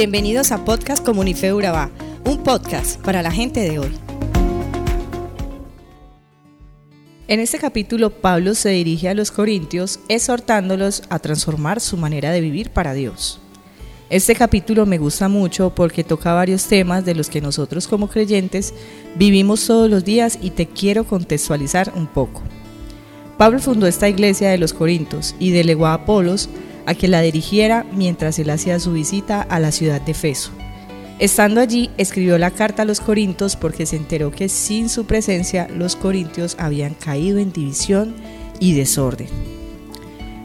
Bienvenidos a Podcast Comunife Urabá, un podcast para la gente de hoy. En este capítulo Pablo se dirige a los corintios exhortándolos a transformar su manera de vivir para Dios. Este capítulo me gusta mucho porque toca varios temas de los que nosotros como creyentes vivimos todos los días y te quiero contextualizar un poco. Pablo fundó esta iglesia de los Corintios y delegó a Apolos a que la dirigiera mientras él hacía su visita a la ciudad de Feso. Estando allí, escribió la carta a los corintios porque se enteró que sin su presencia los corintios habían caído en división y desorden.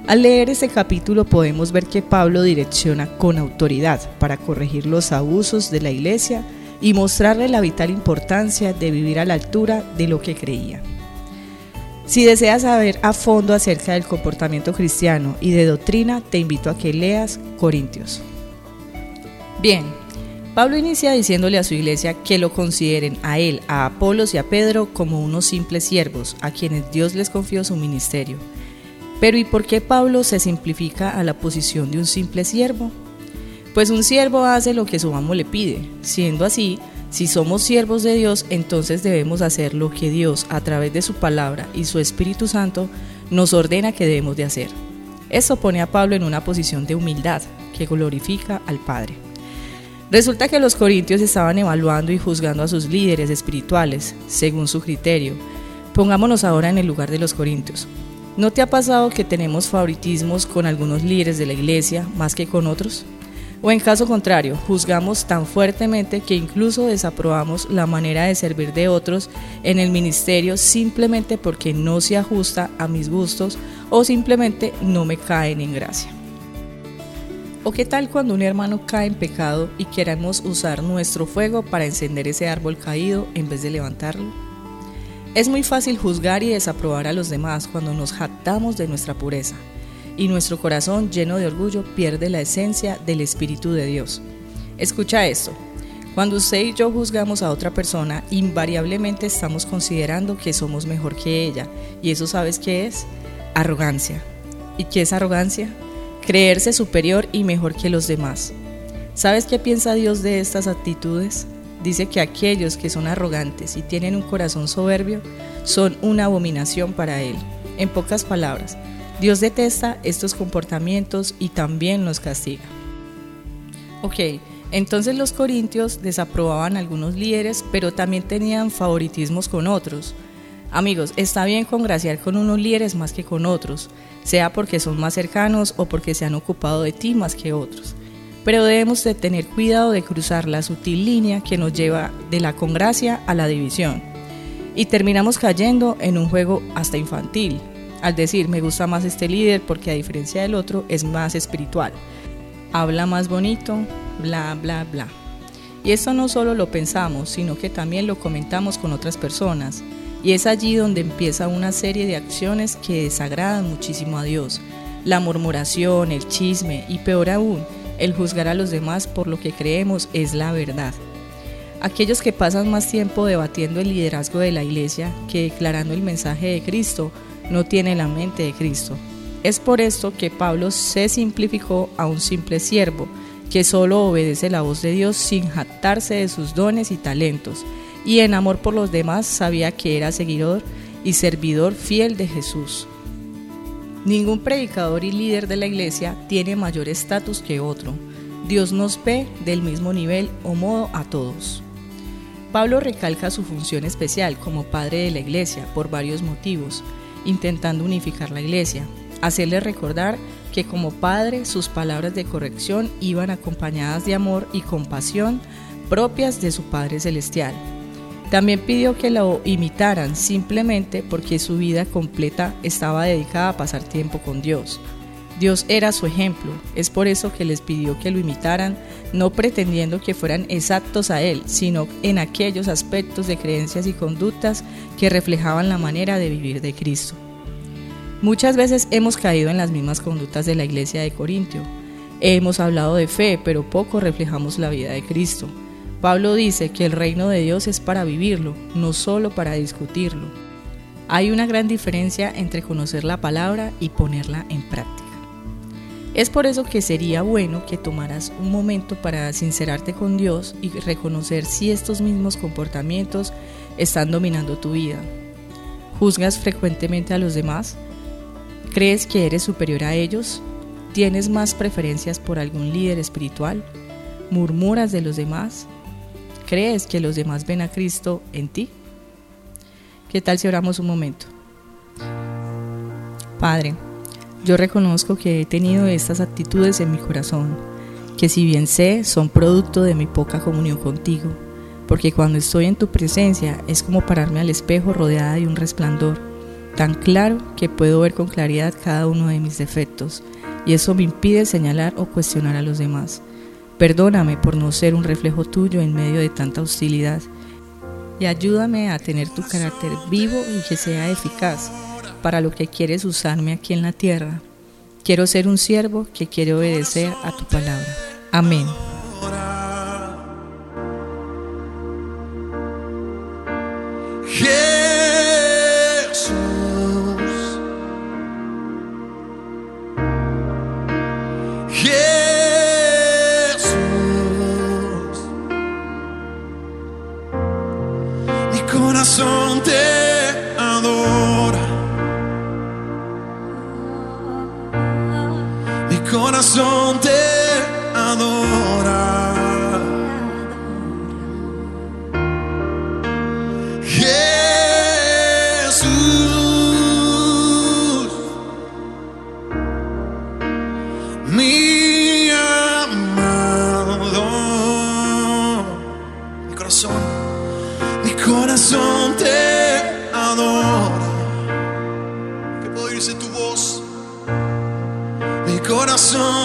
Al leer este capítulo podemos ver que Pablo direcciona con autoridad para corregir los abusos de la iglesia y mostrarle la vital importancia de vivir a la altura de lo que creía. Si deseas saber a fondo acerca del comportamiento cristiano y de doctrina, te invito a que leas Corintios. Bien, Pablo inicia diciéndole a su iglesia que lo consideren a él, a Apolos y a Pedro como unos simples siervos, a quienes Dios les confió su ministerio. Pero ¿y por qué Pablo se simplifica a la posición de un simple siervo? Pues un siervo hace lo que su amo le pide. Siendo así, si somos siervos de Dios, entonces debemos hacer lo que Dios, a través de su palabra y su Espíritu Santo, nos ordena que debemos de hacer. Esto pone a Pablo en una posición de humildad que glorifica al Padre. Resulta que los corintios estaban evaluando y juzgando a sus líderes espirituales según su criterio. Pongámonos ahora en el lugar de los corintios. ¿No te ha pasado que tenemos favoritismos con algunos líderes de la iglesia más que con otros? O en caso contrario, juzgamos tan fuertemente que incluso desaprobamos la manera de servir de otros en el ministerio simplemente porque no se ajusta a mis gustos o simplemente no me caen en gracia. ¿O qué tal cuando un hermano cae en pecado y queremos usar nuestro fuego para encender ese árbol caído en vez de levantarlo? Es muy fácil juzgar y desaprobar a los demás cuando nos jactamos de nuestra pureza y nuestro corazón lleno de orgullo pierde la esencia del Espíritu de Dios. Escucha esto. Cuando usted y yo juzgamos a otra persona, invariablemente estamos considerando que somos mejor que ella. ¿Y eso sabes qué es? Arrogancia. ¿Y qué es arrogancia? Creerse superior y mejor que los demás. ¿Sabes qué piensa Dios de estas actitudes? Dice que aquellos que son arrogantes y tienen un corazón soberbio son una abominación para Él. En pocas palabras, Dios detesta estos comportamientos y también los castiga. Ok, entonces los corintios desaprobaban a algunos líderes, pero también tenían favoritismos con otros. Amigos, está bien congraciar con unos líderes más que con otros, sea porque son más cercanos o porque se han ocupado de ti más que otros. Pero debemos de tener cuidado de cruzar la sutil línea que nos lleva de la congracia a la división. Y terminamos cayendo en un juego hasta infantil, al decir me gusta más este líder porque a diferencia del otro es más espiritual, habla más bonito, bla, bla, bla. Y esto no solo lo pensamos, sino que también lo comentamos con otras personas. Y es allí donde empieza una serie de acciones que desagradan muchísimo a Dios. La murmuración, el chisme y peor aún, el juzgar a los demás por lo que creemos es la verdad. Aquellos que pasan más tiempo debatiendo el liderazgo de la iglesia que declarando el mensaje de Cristo no tiene la mente de Cristo. Es por esto que Pablo se simplificó a un simple siervo, que solo obedece la voz de Dios sin jactarse de sus dones y talentos, y en amor por los demás sabía que era seguidor y servidor fiel de Jesús. Ningún predicador y líder de la iglesia tiene mayor estatus que otro. Dios nos ve del mismo nivel o modo a todos. Pablo recalca su función especial como padre de la iglesia por varios motivos intentando unificar la iglesia, hacerle recordar que como padre sus palabras de corrección iban acompañadas de amor y compasión propias de su Padre Celestial. También pidió que lo imitaran simplemente porque su vida completa estaba dedicada a pasar tiempo con Dios. Dios era su ejemplo, es por eso que les pidió que lo imitaran, no pretendiendo que fueran exactos a Él, sino en aquellos aspectos de creencias y conductas que reflejaban la manera de vivir de Cristo. Muchas veces hemos caído en las mismas conductas de la iglesia de Corintio. Hemos hablado de fe, pero poco reflejamos la vida de Cristo. Pablo dice que el reino de Dios es para vivirlo, no solo para discutirlo. Hay una gran diferencia entre conocer la palabra y ponerla en práctica. Es por eso que sería bueno que tomaras un momento para sincerarte con Dios y reconocer si estos mismos comportamientos están dominando tu vida. ¿Juzgas frecuentemente a los demás? ¿Crees que eres superior a ellos? ¿Tienes más preferencias por algún líder espiritual? ¿Murmuras de los demás? ¿Crees que los demás ven a Cristo en ti? ¿Qué tal si oramos un momento? Padre, yo reconozco que he tenido estas actitudes en mi corazón, que si bien sé, son producto de mi poca comunión contigo, porque cuando estoy en tu presencia es como pararme al espejo rodeada de un resplandor, tan claro que puedo ver con claridad cada uno de mis defectos, y eso me impide señalar o cuestionar a los demás. Perdóname por no ser un reflejo tuyo en medio de tanta hostilidad, y ayúdame a tener tu carácter vivo y que sea eficaz para lo que quieres usarme aquí en la tierra. Quiero ser un siervo que quiere obedecer a tu palabra. Amén. Corazón